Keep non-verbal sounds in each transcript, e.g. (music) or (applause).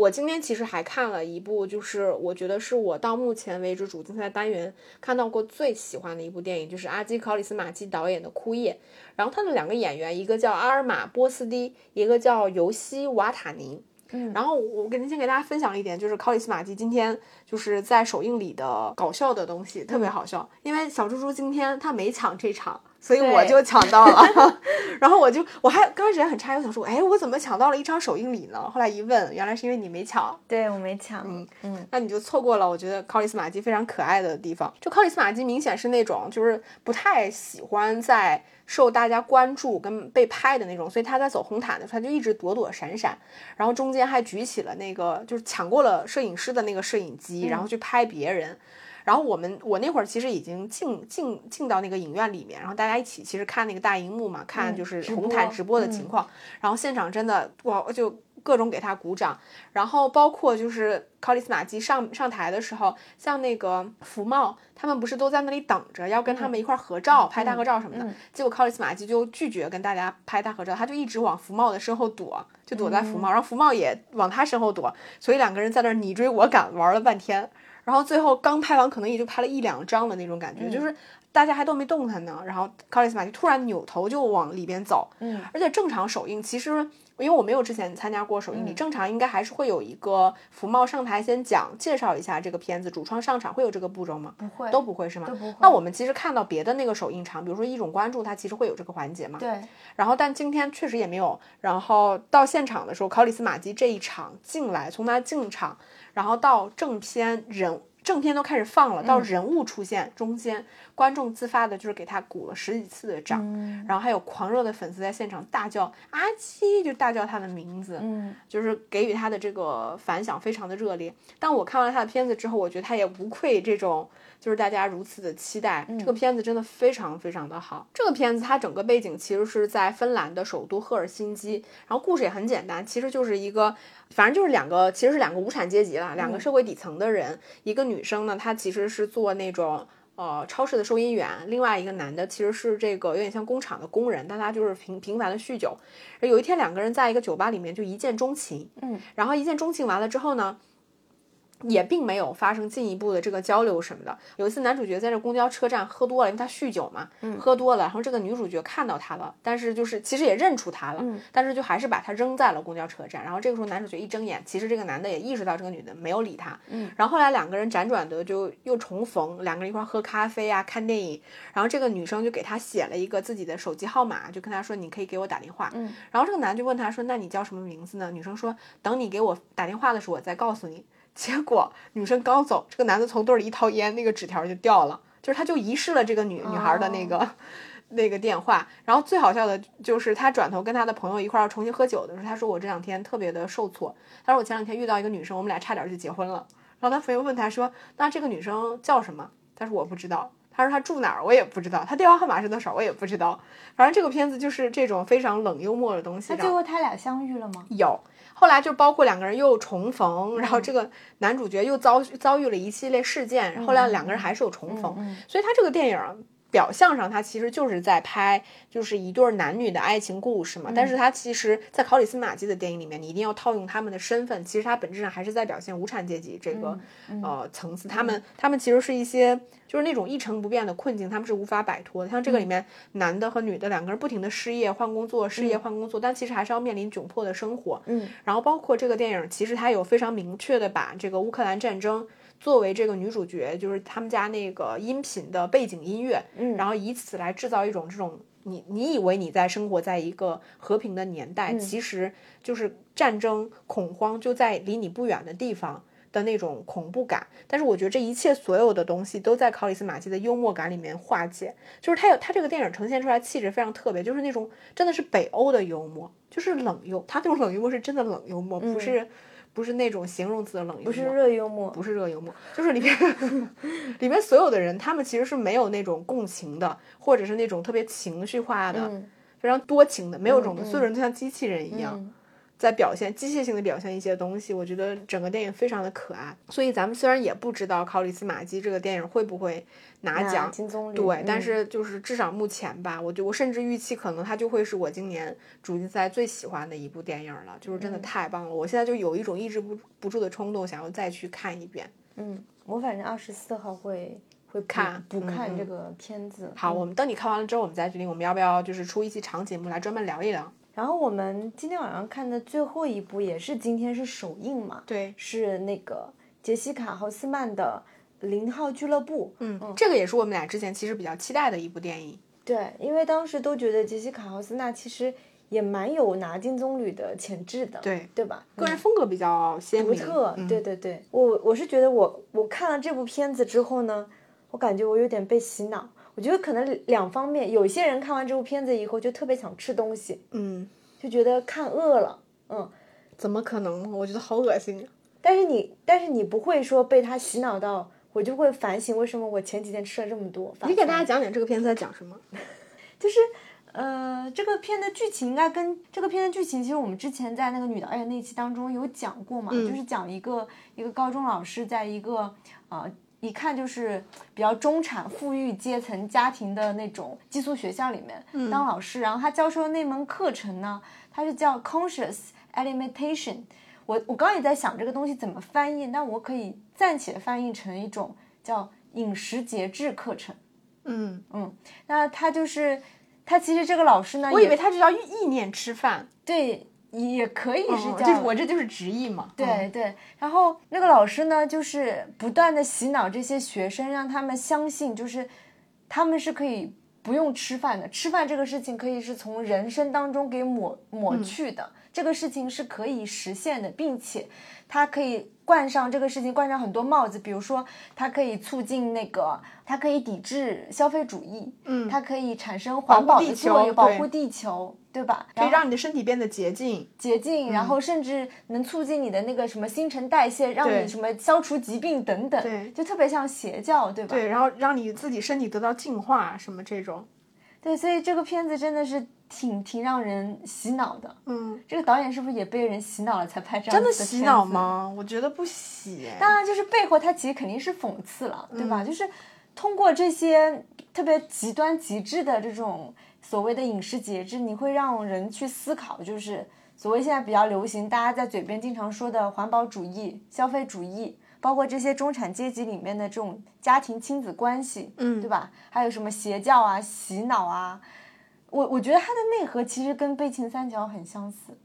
我今天其实还看了一部，就是我觉得是我到目前为止主竞赛单元看到过最喜欢的一部电影，就是阿基考里斯马基导演的《枯叶》。然后他的两个演员，一个叫阿尔玛波斯蒂，一个叫尤西瓦塔尼。嗯，然后我给您先给大家分享一点，就是考里斯马基今天就是在首映里的搞笑的东西，特别好笑。因为小猪猪今天他没抢这场。所以我就抢到了，(laughs) 然后我就我还刚开始还很诧异，我想说，哎，我怎么抢到了一场首映礼呢？后来一问，原来是因为你没抢。对我没抢，嗯嗯，那你就错过了。我觉得考里斯马基非常可爱的地方，就考里斯马基明显是那种就是不太喜欢在受大家关注跟被拍的那种，所以他在走红毯的时候他就一直躲躲闪闪，然后中间还举起了那个就是抢过了摄影师的那个摄影机，然后去拍别人。然后我们我那会儿其实已经进进进到那个影院里面，然后大家一起其实看那个大荧幕嘛，看就是红毯直播的情况。然后现场真的哇，就各种给他鼓掌。然后包括就是考里斯马基上上台的时候，像那个福茂他们不是都在那里等着要跟他们一块合照、拍大合照什么的。结果考里斯马基就拒绝跟大家拍大合照，他就一直往福茂的身后躲，就躲在福茂，然后福茂也往他身后躲，所以两个人在那你追我赶玩了半天。然后最后刚拍完，可能也就拍了一两张的那种感觉，就是大家还都没动弹呢。然后克里斯马就突然扭头就往里边走，嗯，而且正常首映其实因为我没有之前参加过首映礼，正常应该还是会有一个福茂上台先讲介绍一下这个片子，主创上场会有这个步骤吗？不会，都不会是吗？都不会。那我们其实看到别的那个首映场，比如说一种关注，它其实会有这个环节嘛？对。然后但今天确实也没有。然后到现场的时候，考里斯马基这一场进来，从他进场，然后到正片人。正片都开始放了，到人物出现中间，观众自发的就是给他鼓了十几次的掌，然后还有狂热的粉丝在现场大叫阿七，就大叫他的名字，嗯，就是给予他的这个反响非常的热烈。但我看完他的片子之后，我觉得他也无愧这种。就是大家如此的期待，这个片子真的非常非常的好。这个片子它整个背景其实是在芬兰的首都赫尔辛基，然后故事也很简单，其实就是一个，反正就是两个，其实是两个无产阶级啦，两个社会底层的人。一个女生呢，她其实是做那种呃超市的收银员；另外一个男的其实是这个有点像工厂的工人，但他就是频频繁的酗酒。有一天两个人在一个酒吧里面就一见钟情，嗯，然后一见钟情完了之后呢？也并没有发生进一步的这个交流什么的。有一次，男主角在这公交车站喝多了，因为他酗酒嘛，喝多了。然后这个女主角看到他了，但是就是其实也认出他了，但是就还是把他扔在了公交车站。然后这个时候，男主角一睁眼，其实这个男的也意识到这个女的没有理他。嗯，然后后来两个人辗转的就又重逢，两个人一块喝咖啡啊，看电影。然后这个女生就给他写了一个自己的手机号码，就跟他说：“你可以给我打电话。”嗯，然后这个男就问他说：“那你叫什么名字呢？”女生说：“等你给我打电话的时候，我再告诉你。”结果女生刚走，这个男的从兜里一掏烟，那个纸条就掉了，就是他就遗失了这个女女孩的那个那个电话。然后最好笑的就是他转头跟他的朋友一块儿要重新喝酒的时候，他说我这两天特别的受挫。他说我前两天遇到一个女生，我们俩差点就结婚了。然后他朋友问他说，那这个女生叫什么？他说我不知道。他说他住哪儿我也不知道，他电话号码是多少我也不知道。反正这个片子就是这种非常冷幽默的东西。那最后他俩相遇了吗？有。后来就包括两个人又重逢，然后这个男主角又遭遭遇了一系列事件，后来两个人还是有重逢，所以他这个电影表象上它其实就是在拍就是一对男女的爱情故事嘛，但是它其实，在考里斯马基的电影里面，你一定要套用他们的身份，其实它本质上还是在表现无产阶级这个呃层次，他们他们其实是一些。就是那种一成不变的困境，他们是无法摆脱的。像这个里面，男的和女的两个人不停的失业换工作，失业换工作，但其实还是要面临窘迫的生活。嗯，然后包括这个电影，其实它有非常明确的把这个乌克兰战争作为这个女主角，就是他们家那个音频的背景音乐。嗯，然后以此来制造一种这种你你以为你在生活在一个和平的年代，其实就是战争恐慌就在离你不远的地方。的那种恐怖感，但是我觉得这一切所有的东西都在考里斯马基的幽默感里面化解。就是他有他这个电影呈现出来气质非常特别，就是那种真的是北欧的幽默，就是冷幽。他那种冷幽默是真的冷幽默，不是不是那种形容词的冷幽默，不是热幽默，不是热幽默，就是里面 (laughs) 里面所有的人，他们其实是没有那种共情的，或者是那种特别情绪化的，非常多情的，没有这种的，所有人都像机器人一样。在表现机械性的表现一些东西，我觉得整个电影非常的可爱。所以咱们虽然也不知道《考里斯马基》这个电影会不会拿奖，金棕榈，对，但嗯是就是至少目前吧，我就我甚至预期可能它就会是我今年主竞赛最喜欢的一部电影了，就是真的嗯太棒了。我现在就有一种抑制不不住的冲动，想要再去看一遍。嗯，我反正二十四号会会看补嗯嗯看这个片子。好，嗯我们等你看完了之后，我们再决定我们要不要就是出一期长节目来专门聊一聊。然后我们今天晚上看的最后一部也是今天是首映嘛，对，是那个杰西卡豪斯曼的《零号俱乐部》。嗯，嗯这个也是我们俩之前其实比较期待的一部电影。对，因为当时都觉得杰西卡豪斯纳其实也蛮有拿金棕榈的潜质的，对对吧？个人风格比较鲜明，独特，嗯对对对，我我是觉得我我看了这部片子之后呢，我感觉我有点被洗脑。我觉得可能两方面，有些人看完这部片子以后就特别想吃东西，嗯，就觉得看饿了，嗯。怎么可能？我觉得好恶心。啊但是你但是你不会说被他洗脑到，我就会反省为什么我前几天吃了这么多。你给大家讲讲这个片子在讲什么？(laughs) 就是呃，这个片的剧情应该跟这个片的剧情，其实我们之前在那个女导演那期当中有讲过嘛，就是讲一个一个高中老师在一个呃一看就是比较中产富裕阶层家庭的那种寄宿学校里面、当老师，然后他教授的那门课程呢，它是叫 Conscious Alimentation。我我刚刚也在想这个东西怎么翻译，那我可以暂且翻译成一种叫饮食节制课程。嗯嗯，那他就是他其实这个老师呢，我以为他就叫意念吃饭，对也可以是叫、嗯就是我这就是直译嘛。对对，然后那个老师呢，就是不断的洗脑这些学生，让他们相信，就是他们是可以不用吃饭的，吃饭这个事情可以是从人生当中给抹抹去的，这个事情是可以实现的，并且它可以冠上这个事情冠上很多帽子，比如说它可以促进那个，它可以抵制消费主义，嗯。它可以产生环保的作用，保护地球，对吧？可以让你的身体变得洁净。洁净，然后甚至能促进你的那个什么新陈代谢，让你什么消除疾病等等，对就特别像邪教，对吧？对，然后让你自己身体得到净化，什么这种。对，所以这个片子真的是挺挺让人洗脑的。嗯，这个导演是不是也被人洗脑了才拍这样真的真的洗脑？吗？我觉得不洗。哎当然，就是背后他其实肯定是讽刺了，对嗯吧？就是通过这些特别极端极致的这种所谓的饮食节制，你会让人去思考，就是所谓现在比较流行，大家在嘴边经常说的环保主义、消费主义，包括这些中产阶级里面的这种家庭亲子关系，嗯对吧？还有什么邪教啊、洗脑啊。我我觉得它的内核其实跟《悲情三角》很相似，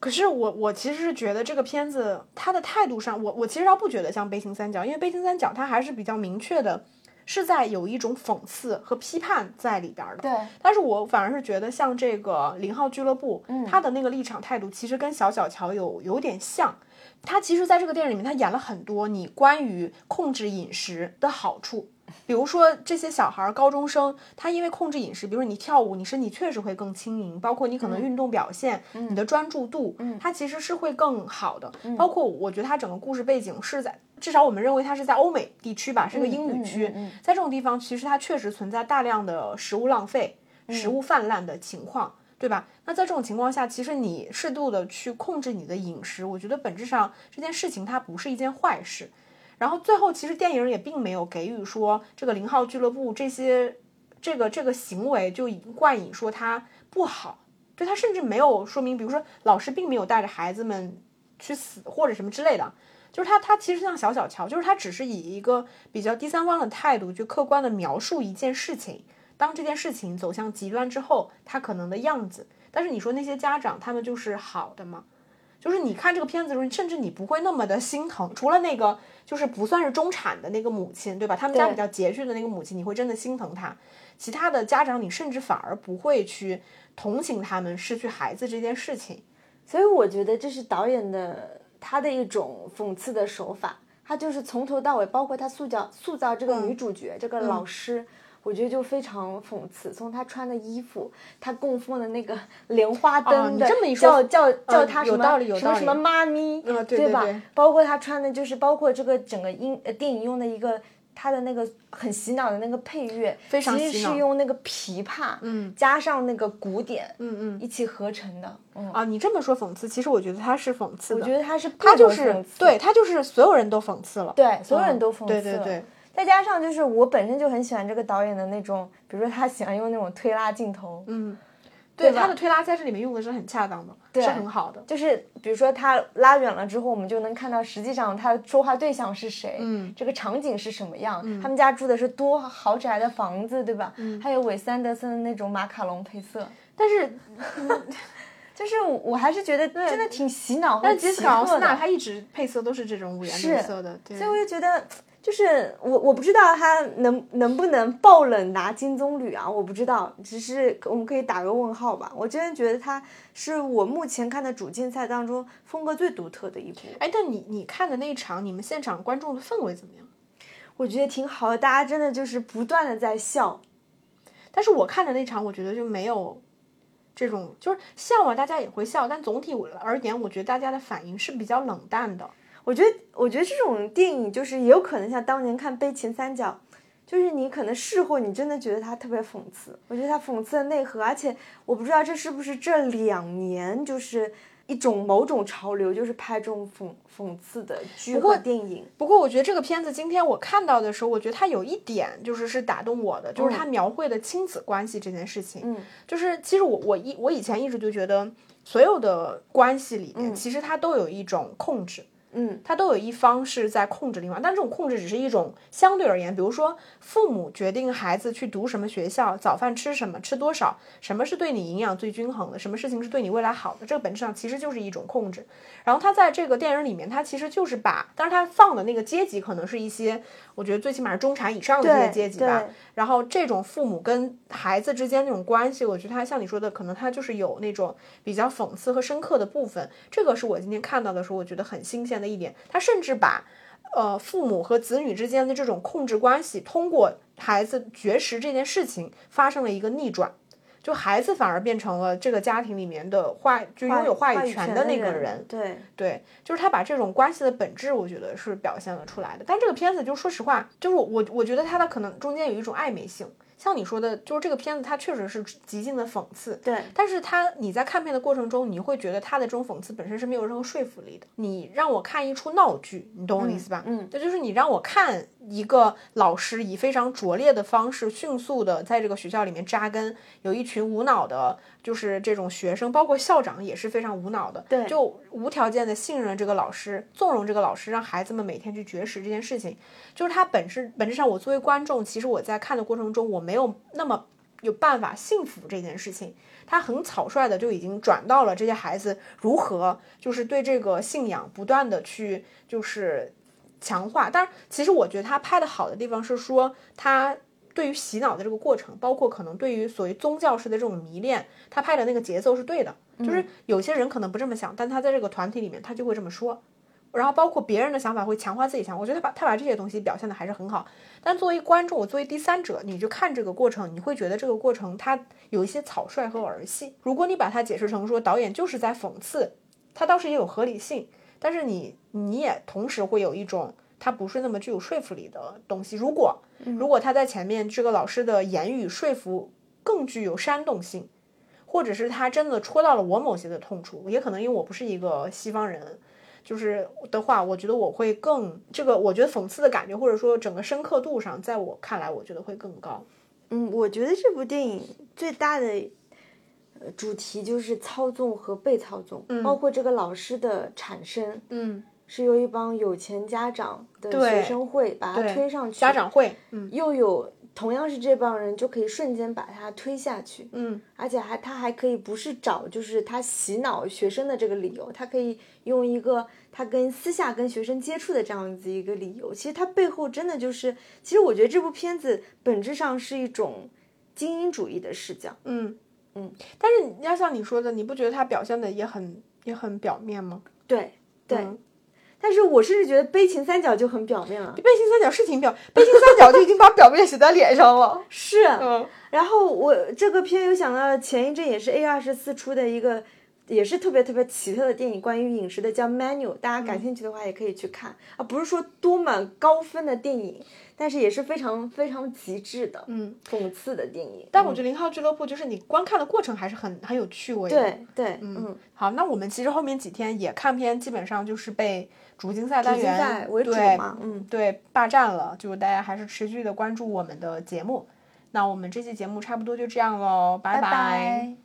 可是我我其实是觉得这个片子它的态度上，我我其实倒不觉得像《悲情三角》，因为《悲情三角》它还是比较明确的，是在有一种讽刺和批判在里边儿的。对，但是我反而是觉得像这个零号俱乐部，嗯他的那个立场态度其实跟小小乔有有点像。他其实在这个电影里面，他演了很多你关于控制饮食的好处，比如说这些小孩儿、高中生，他因为控制饮食，比如说你跳舞，你身体确实会更轻盈，包括你可能运动表现，你的专注度，它其实是会更好的。包括我觉得他整个故事背景是在，至少我们认为它是在欧美地区吧，是个英语区，在这种地方，其实它确实存在大量的食物浪费、食物泛滥的情况。对吧？那在这种情况下，其实你适度的去控制你的饮食，我觉得本质上这件事情它不是一件坏事。然后最后，其实电影也并没有给予说这个零号俱乐部这些这个这个行为就已经冠以说它不好，对他甚至没有说明，比如说老师并没有带着孩子们去死或者什么之类的。就是他，他其实像小小乔，就是他只是以一个比较第三方的态度去客观的描述一件事情，当这件事情走向极端之后，他可能的样子。但是你说那些家长，他们就是好的吗？就是你看这个片子的时候，甚至你不会那么的心疼，除了那个就是不算是中产的那个母亲，对吧？他们家比较拮据的那个母亲，你会真的心疼她。其他的家长，你甚至反而不会去同情他们失去孩子这件事情。所以我觉得这是导演的他的一种讽刺的手法，他就是从头到尾，包括他塑造塑造这个女主角、这个老师。我觉得就非常讽刺，从她穿的衣服，她供奉的那个 (laughs) 莲花灯的，哦你这么一说叫叫叫她什么、什么什么妈咪，嗯对对吧？对包括她穿的，就是包括这个整个音呃电影用的一个它的那个很洗脑的那个配乐，非常其实是用那个琵琶，嗯。加上那个鼓点，嗯嗯。一起合成的。嗯，啊，你这么说讽刺，其实我觉得他是讽刺的，我觉得他是他就是对他就是所有人都讽刺了，对，所有人嗯都讽刺了。对对对，再加上就是我本身就很喜欢这个导演的那种，比如说他喜欢用那种推拉镜头，嗯，对吧他的推拉在这里面用的是很恰当的，是很好的。就是比如说他拉远了之后，我们就能看到实际上他说话对象是谁，嗯，这个场景是什么样，他们家住的是多豪宅的房子，对吧？嗯还有韦斯安德森的那种马卡龙配色，但是，(laughs) 就是我我还是觉得真的挺洗脑和但杰奇斯卡奥斯纳。他一直配色都是这种五颜六色的，对所以我就觉得，就是我我不知道他能能不能爆冷拿金棕榈啊，我不知道，只是我们可以打个问号吧。我真的觉得他是我目前看的主竞赛当中风格最独特的一部，哎，但你你看的那一场，你们现场观众的氛围怎么样？我觉得挺好的，大家真的就是不断的在笑。但是我看的那场，我觉得就没有这种，就是笑啊，大家也会笑，但总体而言，我觉得大家的反应是比较冷淡的。我觉得，我觉得这种电影就是也有可能像当年看《悲情三角》，就是你可能事后你真的觉得它特别讽刺。我觉得它讽刺的内核，而且我不知道这是不是这两年就是一种某种潮流，就是拍这种讽讽刺的剧和电影。不过我觉得这个片子今天我看到的时候，我觉得它有一点就是是打动我的，就是它描绘的亲子关系这件事情。嗯，就是其实我我一我以前一直就觉得，所有的关系里面，其实它都有一种控制。嗯，它都有一方是在控制另外，但这种控制只是一种相对而言，比如说父母决定孩子去读什么学校，早饭吃什么，吃多少，什么是对你营养最均衡的，什么事情是对你未来好的，这个本质上其实就是一种控制。然后他在这个电影里面，他其实就是把，但是他放的那个阶级可能是一些，我觉得最起码是中产以上的这些阶级吧。然后这种父母跟孩子之间那种关系，我觉得他像你说的，可能他就是有那种比较讽刺和深刻的部分。这个是我今天看到的时候，我觉得很新鲜的一点。他甚至把，呃，父母和子女之间的这种控制关系，通过孩子绝食这件事情发生了一个逆转。就孩子反而变成了这个家庭里面的话，就拥有话语权的那个人。对对，就是他把这种关系的本质，我觉得是表现了出来的。但这个片子就说实话，就是我我觉得他的可能中间有一种暧昧性。像你说的，就是这个片子它确实是极尽的讽刺，对，但是它你在看片的过程中，你会觉得它的这种讽刺本身是没有任何说服力的。你让我看一出闹剧，你懂我的意思吧？嗯，这就是你让我看一个老师以非常拙劣的方式，迅速的在这个学校里面扎根，有一群无脑的，就是这种学生，包括校长也是非常无脑的，对，就无条件的信任这个老师，纵容这个老师，让孩子们每天去绝食这件事情，就是他本质本质上，我作为观众，其实我在看的过程中，我没有那么。有办法信服这件事情，他很草率的就已经转到了这些孩子如何就是对这个信仰不断的去就是强化。但是，其实我觉得他拍的好的地方是说，他对于洗脑的这个过程，包括可能对于所谓宗教式的这种迷恋，他拍的那个节奏是对的。就是有些人可能不这么想，但他在这个团体里面，他就会这么说。然后包括别人的想法会强化自己想法，我觉得他把他把这些东西表现的还是很好。但作为观众，我作为第三者，你就看这个过程，你会觉得这个过程它有一些草率和儿戏。如果你把它解释成说导演就是在讽刺，它倒是也有合理性，但是你你也同时会有一种它不是那么具有说服力的东西。如果如果他在前面这个老师的言语说服更具有煽动性，或者是他真的戳到了我某些的痛处，也可能因为我不是一个西方人。就是的话，我觉得我会更这个，我觉得讽刺的感觉，或者说整个深刻度上，在我看来，我觉得会更高。嗯，我觉得这部电影最大的呃主题就是操纵和被操纵，包括这个老师的产生，嗯，是由一帮有钱家长的学生会把他推上去，家长会，嗯又有同样是这帮人就可以瞬间把他推下去，嗯，而且还他还可以不是找就是他洗脑学生的这个理由，他可以用一个他跟私下跟学生接触的这样子一个理由。其实他背后真的就是，其实我觉得这部片子本质上是一种精英主义的视角。嗯嗯，但是要像你说的，你不觉得他表现的也很也很表面吗？对对。嗯但是我甚至觉得悲情三角就很表面了，悲情三角是挺表，悲情三角就已经把表面写在脸上了。(laughs) 是，嗯。然后我这个片又想到前一阵也是 A 二十四出的一个也是特别特别奇特的电影，关于饮食的叫《Menu》，大家感兴趣的话也可以去看啊，不是说多么高分的电影，但是也是非常非常极致的，嗯，讽刺的电影。但我觉得零号俱乐部就是你观看的过程还是很很有趣味的。对对，嗯，好，那我们其实后面几天也看片，基本上就是被主竞赛单元赛为主对嘛，嗯，对霸占了，就是大家还是持续的关注我们的节目。那我们这期节目差不多就这样喽，拜拜拜。